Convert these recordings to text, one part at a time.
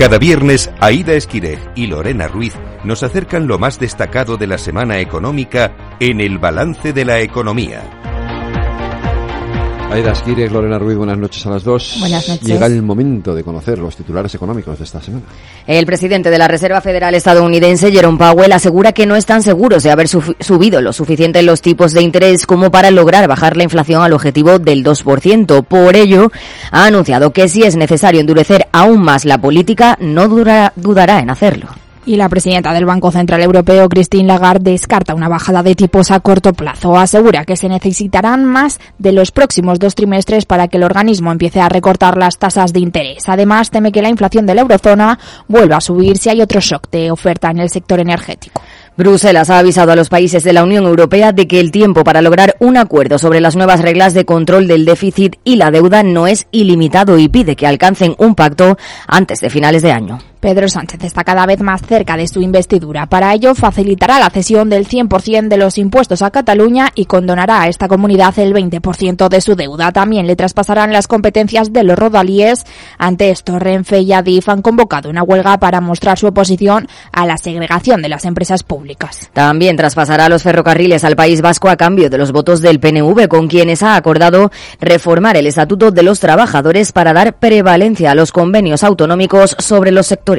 Cada viernes, Aida Esquirej y Lorena Ruiz nos acercan lo más destacado de la semana económica en el balance de la economía. Aida Esquirej, Lorena Ruiz, buenas noches a las dos. Buenas noches. Llega el momento de conocer los titulares económicos de esta semana. El presidente de la Reserva Federal estadounidense, Jerome Powell, asegura que no están seguros de haber subido lo suficiente los tipos de interés como para lograr bajar la inflación al objetivo del 2%. Por ello, ha anunciado que si es necesario endurecer aún más la política, no dudará en hacerlo. Y la presidenta del Banco Central Europeo, Christine Lagarde, descarta una bajada de tipos a corto plazo. Asegura que se necesitarán más de los próximos dos trimestres para que el organismo empiece a recortar las tasas de interés. Además, teme que la inflación de la eurozona vuelva a subir si hay otro shock de oferta en el sector energético. Bruselas ha avisado a los países de la Unión Europea de que el tiempo para lograr un acuerdo sobre las nuevas reglas de control del déficit y la deuda no es ilimitado y pide que alcancen un pacto antes de finales de año. Pedro Sánchez está cada vez más cerca de su investidura. Para ello, facilitará la cesión del 100% de los impuestos a Cataluña y condonará a esta comunidad el 20% de su deuda. También le traspasarán las competencias de los rodalíes. Ante esto, Renfe y Adif han convocado una huelga para mostrar su oposición a la segregación de las empresas públicas. También traspasará los ferrocarriles al País Vasco a cambio de los votos del PNV, con quienes ha acordado reformar el Estatuto de los Trabajadores para dar prevalencia a los convenios autonómicos sobre los sectores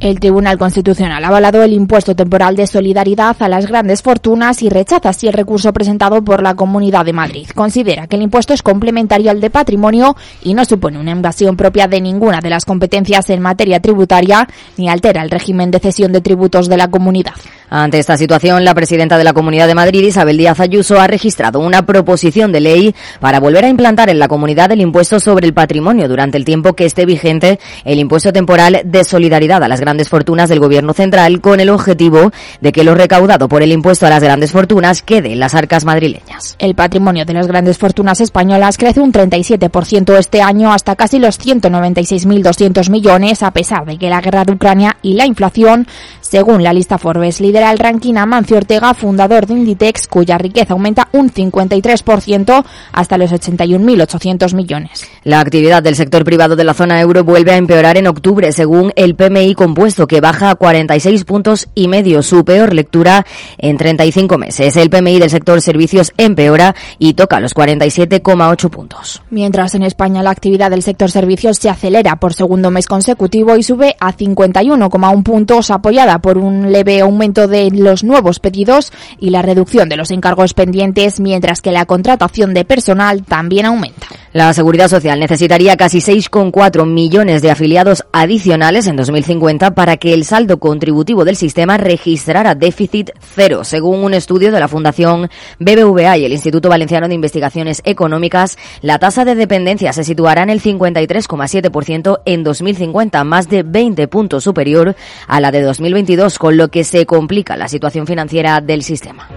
el Tribunal Constitucional ha avalado el impuesto temporal de solidaridad a las grandes fortunas y rechaza así el recurso presentado por la Comunidad de Madrid. Considera que el impuesto es complementario al de patrimonio y no supone una invasión propia de ninguna de las competencias en materia tributaria ni altera el régimen de cesión de tributos de la comunidad. Ante esta situación, la presidenta de la Comunidad de Madrid, Isabel Díaz Ayuso, ha registrado una proposición de ley para volver a implantar en la comunidad el impuesto sobre el patrimonio durante el tiempo que esté vigente el impuesto temporal de solidaridad a las grandes fortunas del Gobierno central con el objetivo de que lo recaudado por el impuesto a las grandes fortunas quede en las arcas madrileñas. El patrimonio de las grandes fortunas españolas crece un 37% este año hasta casi los 196.200 millones a pesar de que la guerra de Ucrania y la inflación, según la lista Forbes, líder el ranking a Mancio Ortega, fundador de Inditex, cuya riqueza aumenta un 53% hasta los 81.800 millones. La actividad del sector privado de la zona euro vuelve a empeorar en octubre, según el PMI compuesto, que baja a 46 puntos y medio, su peor lectura en 35 meses. El PMI del sector servicios empeora y toca los 47,8 puntos. Mientras en España la actividad del sector servicios se acelera por segundo mes consecutivo y sube a 51,1 puntos, apoyada por un leve aumento de los nuevos pedidos y la reducción de los encargos pendientes, mientras que la contratación de personal también aumenta. La Seguridad Social necesitaría casi 6,4 millones de afiliados adicionales en 2050 para que el saldo contributivo del sistema registrara déficit cero, según un estudio de la Fundación BBVA y el Instituto Valenciano de Investigaciones Económicas. La tasa de dependencia se situará en el 53,7% en 2050, más de 20 puntos superior a la de 2022, con lo que se complica la situación financiera del sistema.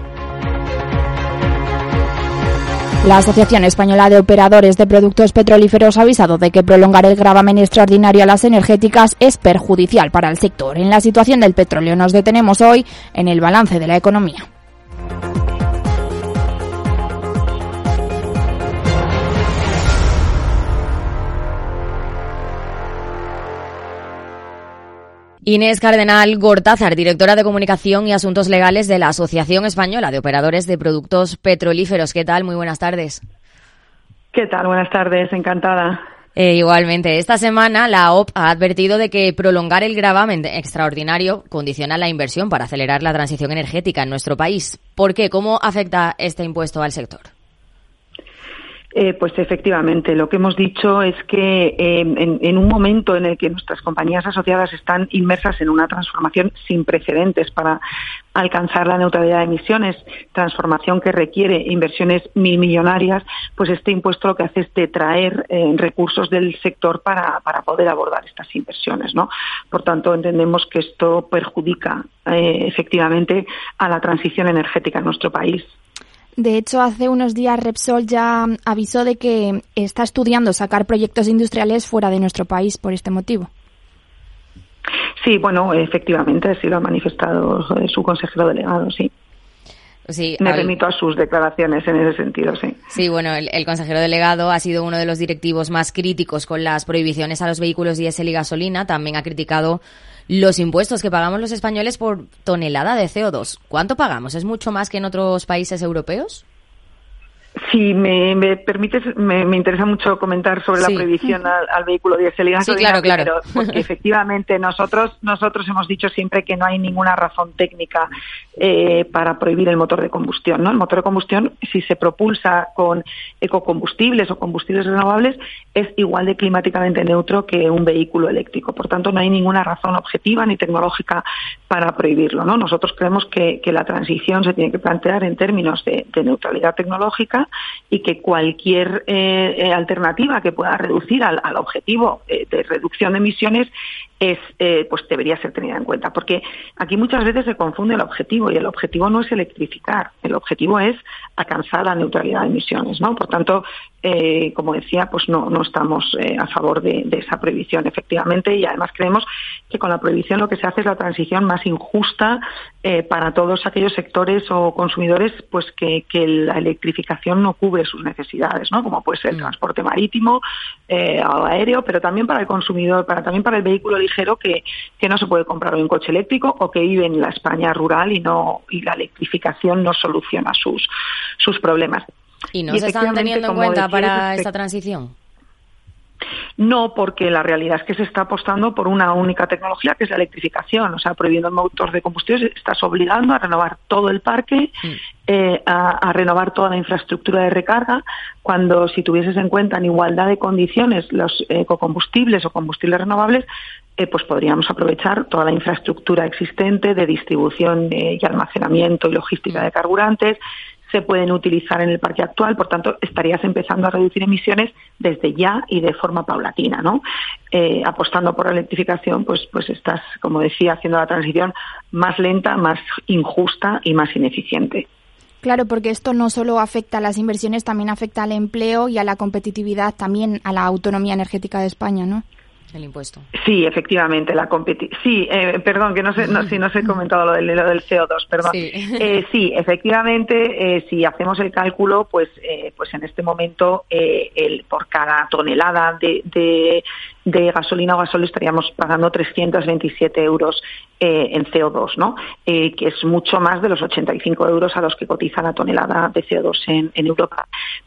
La Asociación Española de Operadores de Productos Petrolíferos ha avisado de que prolongar el gravamen extraordinario a las energéticas es perjudicial para el sector. En la situación del petróleo nos detenemos hoy en el balance de la economía. Inés Cardenal Gortázar, directora de Comunicación y Asuntos Legales de la Asociación Española de Operadores de Productos Petrolíferos. ¿Qué tal? Muy buenas tardes. ¿Qué tal? Buenas tardes, encantada. Eh, igualmente, esta semana la OP ha advertido de que prolongar el gravamen extraordinario condiciona la inversión para acelerar la transición energética en nuestro país. ¿Por qué? ¿Cómo afecta este impuesto al sector? Eh, pues efectivamente, lo que hemos dicho es que eh, en, un momento en el que nuestras compañías asociadas están inmersas en una transformación sin precedentes para alcanzar la neutralidad de emisiones, transformación que requiere inversiones mil millonarias, pues este impuesto lo que hace es detraer eh, recursos del sector para, para, poder abordar estas inversiones. ¿no? Por tanto, entendemos que esto perjudica efectivamente a la transición energética en nuestro país. De hecho, hace unos días Repsol ya avisó de que está estudiando sacar proyectos industriales fuera de nuestro país por este motivo. Sí, bueno, efectivamente, así lo ha manifestado su consejero delegado, sí. Sí, me remito a sus declaraciones en ese sentido, sí. Sí, bueno, el, consejero delegado ha sido uno de los directivos más críticos con las prohibiciones a los vehículos diésel y gasolina. También ha criticado los impuestos que pagamos los españoles por tonelada de CO2. ¿Cuánto pagamos? ¿Es mucho más que en otros países europeos? Si me, me permites, me, interesa mucho comentar sobre la prohibición al, vehículo diésel y gasolina, sí, claro, claro. porque efectivamente nosotros nosotros hemos dicho siempre que no hay ninguna razón técnica eh, para prohibir el motor de combustión. ¿no? El motor de combustión, si se propulsa con ecocombustibles o combustibles renovables, es igual de climáticamente neutro que un vehículo eléctrico. Por tanto, no hay ninguna razón objetiva ni tecnológica para prohibirlo. ¿no? Nosotros creemos que, la transición se tiene que plantear en términos de neutralidad tecnológica y que cualquier eh, eh, alternativa que pueda reducir al, objetivo eh, de reducción de emisiones es, pues debería ser tenida en cuenta. Porque aquí muchas veces se confunde el objetivo y el objetivo no es electrificar, el objetivo es alcanzar la neutralidad de emisiones, ¿no? Por tanto, como decía, pues no, no estamos a favor de, esa prohibición, efectivamente, y además creemos que con la prohibición lo que se hace es la transición más injusta para todos aquellos sectores o consumidores, pues que la electrificación no cubre sus necesidades, ¿no? Como puede ser el mm. transporte marítimo eh, o aéreo, pero también para el consumidor, para también para el vehículo ligero que, que no se puede comprar hoy un coche eléctrico o que vive en la España rural y no y la electrificación no soluciona sus sus problemas. ¿Y no se están teniendo en cuenta para esta transición? No, porque la realidad es que se está apostando por una única tecnología que es la electrificación. O sea, prohibiendo el motor de combustión, estás obligando a renovar todo el parque, mm. eh, a, renovar toda la infraestructura de recarga, cuando si tuvieses en cuenta en igualdad de condiciones los ecocombustibles o combustibles renovables, eh, pues podríamos aprovechar toda la infraestructura existente de distribución eh, y almacenamiento y logística mm. de carburantes, se pueden utilizar en el parque actual, por tanto, estarías empezando a reducir emisiones desde ya y de forma paulatina, ¿no? Eh, apostando por la electrificación, pues, pues estás, como decía, haciendo la transición más lenta, más injusta y más ineficiente. Claro, porque esto no solo afecta a las inversiones, también afecta al empleo y a la competitividad, también a la autonomía energética de España, ¿no? El impuesto. Sí, efectivamente, la Sí, eh, perdón, que no sé, no, si no se he comentado lo del, lo del CO2, perdón. Sí, eh, sí efectivamente, eh, si hacemos el cálculo, pues, eh, pues en este momento, eh, el, por cada tonelada de, de, de gasolina o gasol estaríamos pagando 327 euros eh, en CO2, ¿no? Eh, que es mucho más de los 85 euros a los que cotiza la tonelada de CO2 en, en, Europa.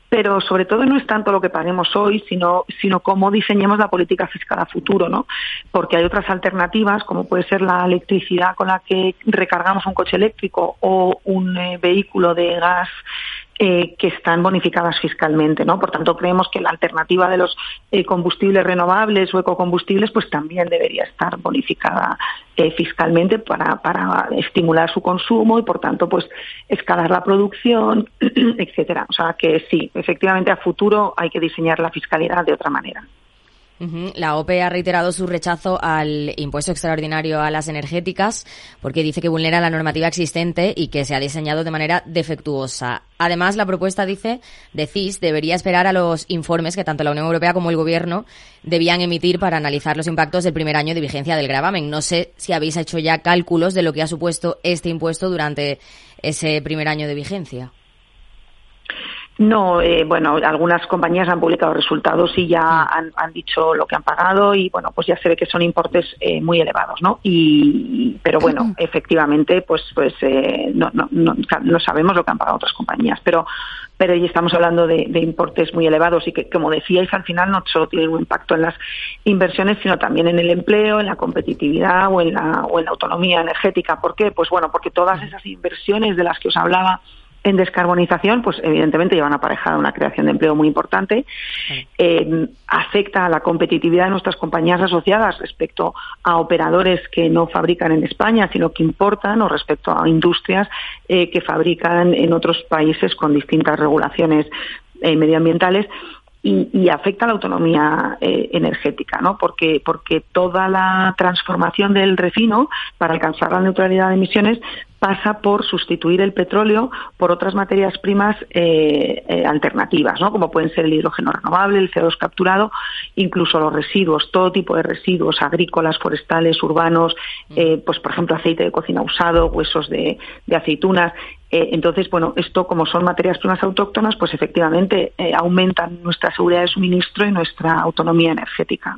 Pero sobre todo no es tanto lo que paguemos hoy, sino, sino cómo diseñemos la política fiscal a futuro, ¿no? Porque hay otras alternativas, como puede ser la electricidad con la que recargamos un coche eléctrico o un eh, vehículo de gas eh, que están bonificadas fiscalmente, ¿no? Por tanto, creemos que la alternativa de los eh, combustibles renovables o ecocombustibles, pues también debería estar bonificada eh, fiscalmente para, para estimular su consumo y, por tanto, pues escalar la producción, etcétera. O sea que sí, efectivamente, a futuro hay que diseñar la fiscalidad de otra manera. La OPE ha reiterado su rechazo al impuesto extraordinario a las energéticas porque dice que vulnera la normativa existente y que se ha diseñado de manera defectuosa. Además, la propuesta dice de CIS debería esperar a los informes que tanto la Unión Europea como el Gobierno debían emitir para analizar los impactos del primer año de vigencia del gravamen. No sé si habéis hecho ya cálculos de lo que ha supuesto este impuesto durante ese primer año de vigencia. No, eh, bueno, algunas compañías han publicado resultados y ya mm. han, dicho lo que han pagado y bueno, pues ya se ve que son importes eh, muy elevados, ¿no? Y, pero bueno, mm. efectivamente, pues, pues eh, no, no, no, sabemos lo que han pagado otras compañías, pero pero ya estamos hablando de, de, importes muy elevados y que, como decíais, al final no solo tienen un impacto en las inversiones, sino también en el empleo, en la competitividad o en la, o en la autonomía energética. ¿Por qué? Pues bueno, porque todas esas inversiones de las que os hablaba en descarbonización, pues evidentemente llevan aparejada una creación de empleo muy importante, eh, afecta a la competitividad de nuestras compañías asociadas respecto a operadores que no fabrican en España, sino que importan, o respecto a industrias eh, que fabrican en otros países con distintas regulaciones eh, medioambientales y, afecta a la autonomía eh, energética, ¿no? Porque, porque toda la transformación del refino para alcanzar la neutralidad de emisiones pasa por sustituir el petróleo por otras materias primas eh, eh, alternativas, ¿no? como pueden ser el hidrógeno renovable, el CO2 capturado, incluso los residuos, todo tipo de residuos agrícolas, forestales, urbanos, eh, pues por ejemplo aceite de cocina usado, huesos de, aceitunas. entonces, bueno, esto como son materias primas autóctonas, pues efectivamente aumentan nuestra seguridad de suministro y nuestra autonomía energética.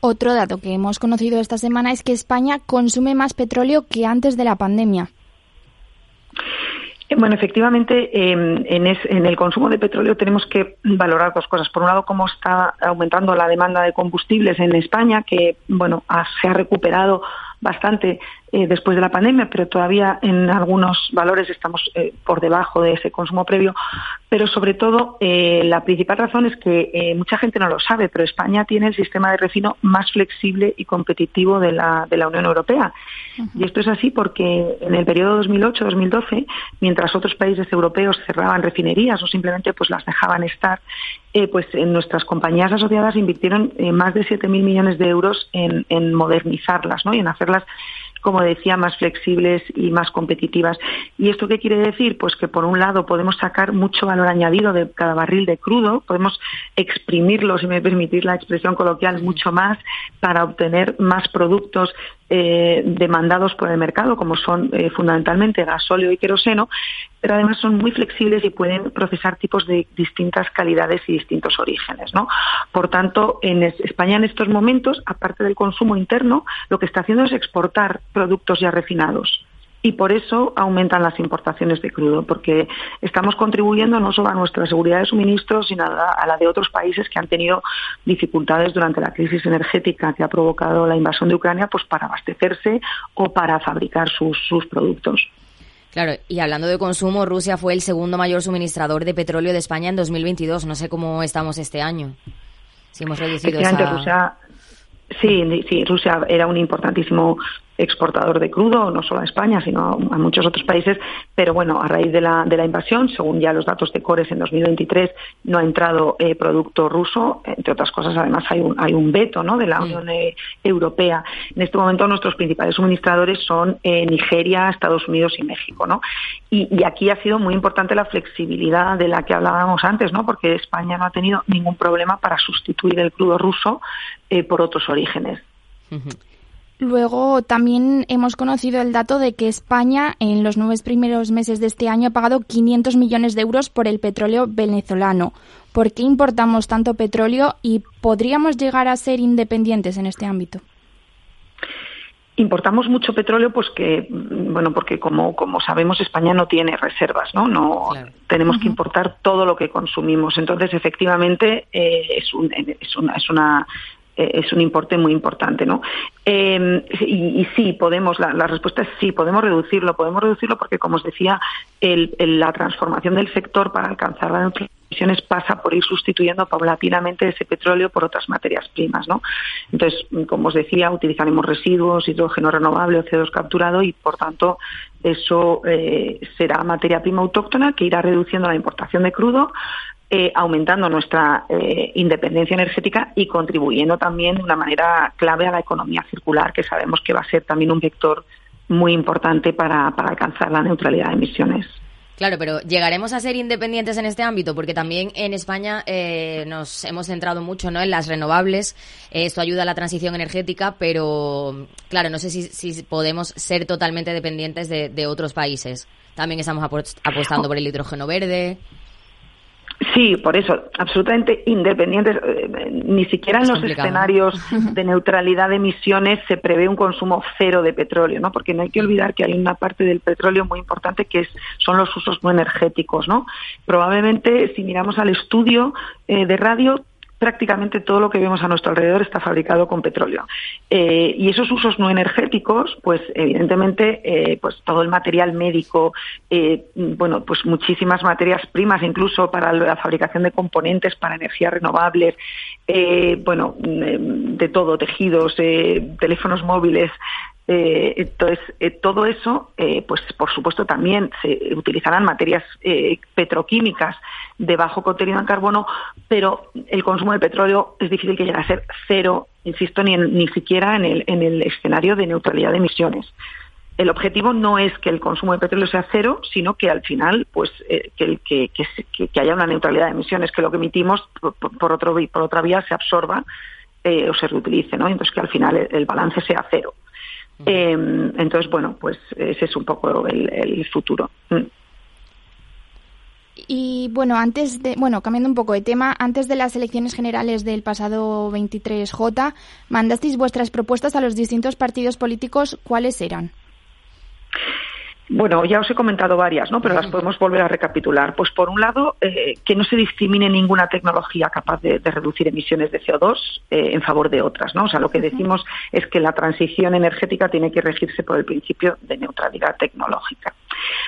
Otro dato que hemos conocido esta semana es que España consume más petróleo que antes de la pandemia. Eh, bueno, efectivamente, em, en, el consumo de petróleo tenemos que valorar dos cosas. Por un lado, cómo está aumentando la demanda de combustibles en España, que bueno se ha recuperado bastante eh, después de la pandemia, pero todavía en algunos valores estamos eh, por debajo de ese consumo previo. Pero sobre todo, eh, la principal razón es que mucha gente no lo sabe, pero España tiene el sistema de refino más flexible y competitivo de la, de la Unión Europea. Y esto es así porque en el periodo 2008-2012, mientras otros países europeos cerraban refinerías o simplemente pues las dejaban estar, pues en nuestras compañías asociadas invirtieron más de 7.000 millones de euros en, en modernizarlas ¿no? y en hacerlas como decía, más flexibles y más competitivas. ¿Y esto qué quiere decir? Pues que por un lado podemos sacar mucho valor añadido de cada barril de crudo, podemos exprimirlo, si me permitís la expresión coloquial, mucho más para obtener más productos eh, demandados por el mercado, como son eh, fundamentalmente gasóleo y queroseno, pero además son muy flexibles y pueden procesar tipos de distintas calidades y distintos orígenes. ¿no? Por tanto, en España en estos momentos, aparte del consumo interno, lo que está haciendo es exportar productos ya refinados y por eso aumentan las importaciones de crudo, porque estamos contribuyendo no solo a nuestra seguridad de suministro, sino a la, de otros países que han tenido dificultades durante la crisis energética que ha provocado la invasión de Ucrania, pues para abastecerse o para fabricar sus, sus productos. Claro, y hablando de consumo, Rusia fue el segundo mayor suministrador de petróleo de España en 2022. No sé cómo estamos este año. Si hemos reducido esa... Sí, sí, Rusia era un importantísimo exportador de crudo, no solo a España, sino a muchos otros países. Pero bueno, a raíz de la, de la invasión, según ya los datos de Cores en 2023, no ha entrado eh, producto ruso. Entre otras cosas, además, hay un, hay un veto ¿no? de la Unión eh, Europea. En este momento, nuestros principales suministradores son eh, Nigeria, Estados Unidos y México. ¿no? Y, y, aquí ha sido muy importante la flexibilidad de la que hablábamos antes, ¿no? porque España no ha tenido ningún problema para sustituir el crudo ruso por otros orígenes. Luego también hemos conocido el dato de que España en los nueve primeros meses de este año ha pagado 500 millones de euros por el petróleo venezolano. ¿Por qué importamos tanto petróleo y podríamos llegar a ser independientes en este ámbito? Importamos mucho petróleo, pues que, bueno, porque como, como sabemos, España no tiene reservas, ¿no? No tenemos que importar todo lo que consumimos. Entonces, efectivamente, eh, es, un, es, una, es una es un importe muy importante, ¿no? Em, y, sí, podemos, la, respuesta es sí, podemos reducirlo, podemos reducirlo porque, como os decía, la transformación del sector para alcanzar las emisiones pasa por ir sustituyendo paulatinamente ese petróleo por otras materias primas, ¿no? Entonces, como os decía, utilizaremos residuos, hidrógeno renovable o CO2 capturado y, por tanto, eso eh, será materia prima autóctona que irá reduciendo la importación de crudo, eh, aumentando nuestra eh, independencia energética y contribuyendo también de una manera clave a la economía circular, que sabemos que va a ser también un vector muy importante para, alcanzar la neutralidad de emisiones. Claro, pero llegaremos a ser independientes en este ámbito, porque también en España eh, nos hemos centrado mucho ¿no? en las renovables. esto ayuda a la transición energética, pero claro, no sé si, podemos ser totalmente dependientes de, de otros países. También estamos apostando por el hidrógeno verde. Sí, por eso, absolutamente independientes. Eh, ni siquiera en los escenarios de neutralidad de emisiones se prevé un consumo cero de petróleo, ¿no? Porque no hay que olvidar que hay una parte del petróleo muy importante que es, son los usos no energéticos, ¿no? Probablemente, si miramos al estudio eh, de radio, prácticamente todo lo que vemos a nuestro alrededor está fabricado con petróleo. Eh, y esos usos no energéticos, pues evidentemente, eh, pues todo el material médico, eh, bueno, pues muchísimas materias primas, incluso para la fabricación de componentes para energías renovables, bueno, de todo, tejidos, teléfonos móviles, entonces, todo eso, pues por supuesto también se utilizarán materias petroquímicas de bajo contenido en carbono, pero el consumo de petróleo es difícil que llegue a ser cero, insisto, ni, ni siquiera en el, en el escenario de neutralidad de emisiones. el objetivo no es que el consumo de petróleo sea cero, sino que al final, pues, eh, que, que, que, haya una neutralidad de emisiones, que lo que emitimos por, otro, por otra vía se absorba eh, o se reutilice, ¿no? Entonces que al final el, balance sea cero. Em, entonces, bueno, pues ese es un poco el, futuro. Mm. Y bueno, antes de, bueno, cambiando un poco de tema, antes de las elecciones generales del pasado 23J, mandasteis vuestras propuestas a los distintos partidos políticos. ¿Cuáles eran? Bueno, ya os he comentado varias, ¿no? Pero las podemos volver a recapitular. Pues por un lado, eh, que no se discrimine ninguna tecnología capaz de, reducir emisiones de CO2 eh, en favor de otras, ¿no? O sea, lo que decimos es que la transición energética tiene que regirse por el principio de neutralidad tecnológica.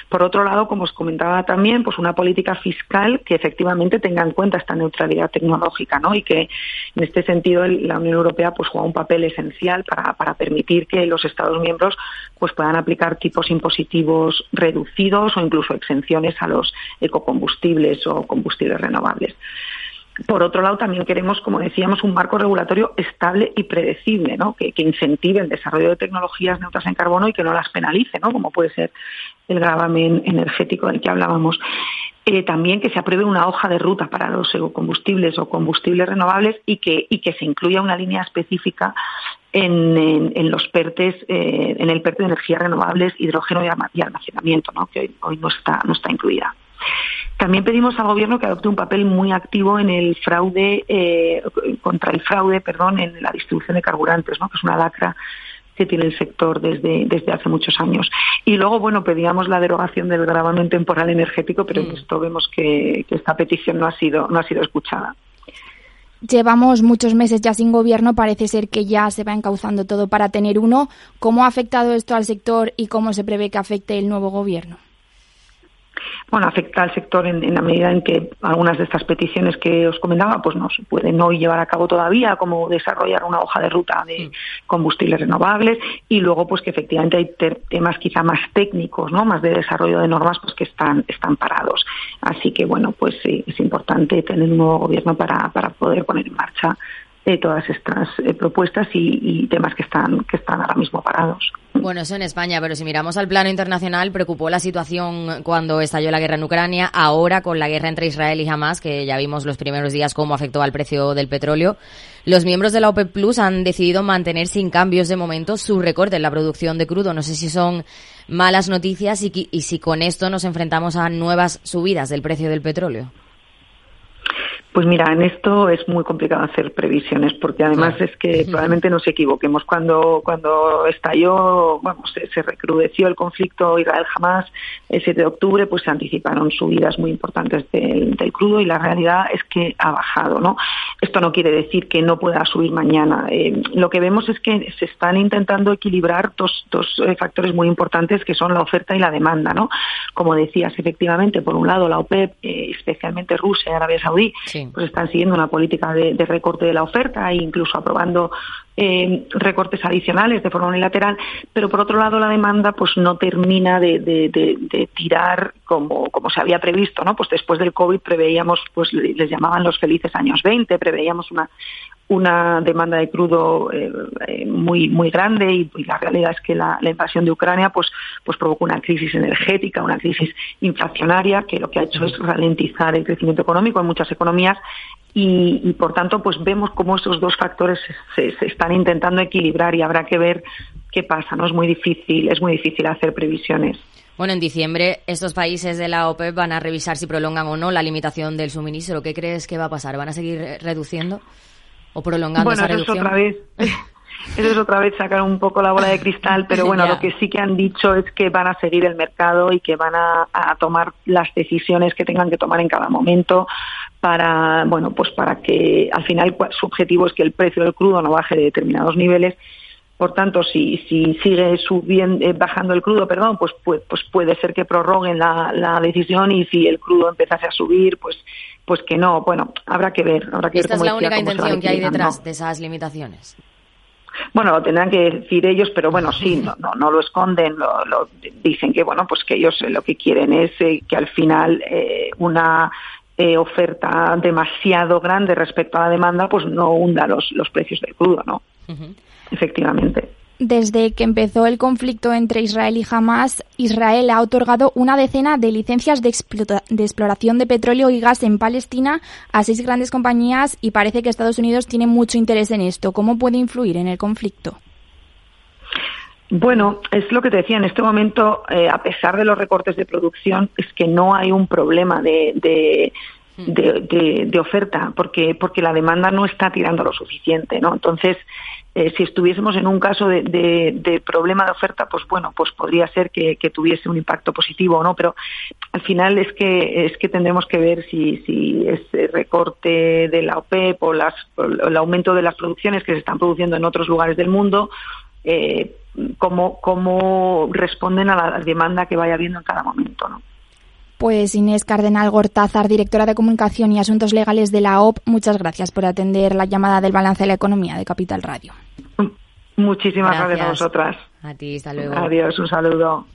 Por otro lado, como os comentaba también, pues una política fiscal que efectivamente tenga en cuenta esta neutralidad tecnológica, ¿no? Y que en este sentido la Unión Europea pues juega un papel esencial para, para permitir que los Estados miembros pues puedan aplicar tipos impositivos reducidos o incluso exenciones a los ecocombustibles o combustibles renovables. Por otro lado, también queremos, como decíamos, un marco regulatorio estable y predecible, ¿no? que, incentive el desarrollo de tecnologías neutras en carbono y que no las penalice, ¿no? como puede ser el gravamen energético del que hablábamos. Eh, también que se apruebe una hoja de ruta para los ecocombustibles o combustibles renovables y que, y que se incluya una línea específica en, los PERTES, eh, en el PERTE de energías renovables, hidrógeno y almacenamiento, ¿no? que hoy, no, está, no está incluida. También pedimos al Gobierno que adopte un papel muy activo en el fraude, eh, contra el fraude, perdón, en la distribución de carburantes, ¿no? que es una lacra que tiene el sector desde, desde hace muchos años. Y luego, bueno, pedíamos la derogación del gravamen temporal energético, pero en mm. esto vemos que, que, esta petición no ha sido, no ha sido escuchada. Llevamos muchos meses ya sin gobierno, parece ser que ya se va encauzando todo para tener uno. ¿Cómo ha afectado esto al sector y cómo se prevé que afecte el nuevo gobierno? Bueno, afecta al sector en, la medida en que algunas de estas peticiones que os comentaba pues no se pueden hoy llevar a cabo todavía, como desarrollar una hoja de ruta de mm. combustibles renovables y luego pues que efectivamente hay temas quizá más técnicos, ¿no? más de desarrollo de normas pues que están, están parados. Así que bueno, pues sí, es importante tener un nuevo gobierno para, para poder poner en marcha de todas estas eh, propuestas y, temas que están, que están ahora mismo parados. Bueno, eso en España, pero si miramos al plano internacional, preocupó la situación cuando estalló la guerra en Ucrania, ahora con la guerra entre Israel y Hamas, que ya vimos los primeros días cómo afectó al precio del petróleo. Los miembros de la OPEP Plus han decidido mantener sin cambios de momento su recorte en la producción de crudo. No sé si son malas noticias y, y si con esto nos enfrentamos a nuevas subidas del precio del petróleo. Pues mira, en esto es muy complicado hacer previsiones porque además es que probablemente nos equivoquemos. Cuando, cuando estalló, bueno, se, recrudeció el conflicto Israel-Hamas el 7 de octubre, pues se anticiparon subidas muy importantes del, crudo y la realidad es que ha bajado, ¿no? Esto no quiere decir que no pueda subir mañana. Eh, lo que vemos es que se están intentando equilibrar dos, dos eh, factores muy importantes que son la oferta y la demanda, ¿no? Como decías, efectivamente, por un lado la OPEP, eh, especialmente Rusia y Arabia Saudí, pues están siguiendo una política de, recorte de la oferta e incluso aprobando eh, recortes adicionales de forma unilateral, pero por otro lado la demanda pues no termina de, tirar como, como se había previsto, ¿no? Pues después del COVID preveíamos, pues les llamaban los felices años 20, preveíamos una, una demanda de crudo eh, eh, muy muy grande y, la realidad es que la, invasión de Ucrania pues pues provocó una crisis energética, una crisis inflacionaria que lo que ha hecho es ralentizar el crecimiento económico en muchas economías y, por tanto pues vemos cómo esos dos factores se, se, están intentando equilibrar y habrá que ver qué pasa, no es muy difícil es muy difícil hacer previsiones. Bueno, en diciembre estos países de la OPEP van a revisar si prolongan o no la limitación del suministro. ¿Qué crees que va a pasar? ¿Van a seguir reduciendo? O prolongando bueno, esa eso Es otra vez. Eso es otra vez sacar un poco la bola de cristal, pero bueno, lo que sí que han dicho es que van a seguir el mercado y que van a, tomar las decisiones que tengan que tomar en cada momento para, bueno, pues para que al final su objetivo es que el precio del crudo no baje de determinados niveles. Por tanto, si, si sigue subiendo, eh, bajando el crudo, perdón, pues, pues, pues, puede ser que prorroguen la, la decisión y si el crudo empezase a subir, pues pues que no. Bueno, habrá que ver. Habrá que ¿Esta ver es la única intención que hay detrás de esas limitaciones? Bueno, lo tendrán que decir ellos, pero bueno, sí, no, no, no lo esconden, lo, dicen que bueno, pues que ellos lo que quieren es eh, que al final eh, una eh, oferta demasiado grande respecto a la demanda, pues no hunda los, los precios del crudo, ¿no? Efectivamente. Desde que empezó el conflicto entre Israel y Hamas, Israel ha otorgado una decena de licencias de, exploración de petróleo y gas en Palestina a seis grandes compañías y parece que Estados Unidos tiene mucho interés en esto. ¿Cómo puede influir en el conflicto? Bueno, es lo que te decía, en este momento, eh, a pesar de los recortes de producción, es que no hay un problema de, de, oferta, porque, porque la demanda no está tirando lo suficiente, ¿no? Entonces, eh, si estuviésemos en un caso de, problema de oferta, pues bueno, pues podría ser que, tuviese un impacto positivo o no, pero al final es que es que tendremos que ver si, si ese recorte de la OPEP o, las, el aumento de las producciones que se están produciendo en otros lugares del mundo, eh, cómo, cómo responden a la demanda que vaya habiendo en cada momento, ¿no? Pues Inés Cardenal Gortázar, directora de Comunicación y Asuntos Legales de la OP, muchas gracias por atender la llamada del balance de la economía de Capital Radio. Muchísimas gracias, a vosotras. A ti, hasta luego. Adiós, un saludo.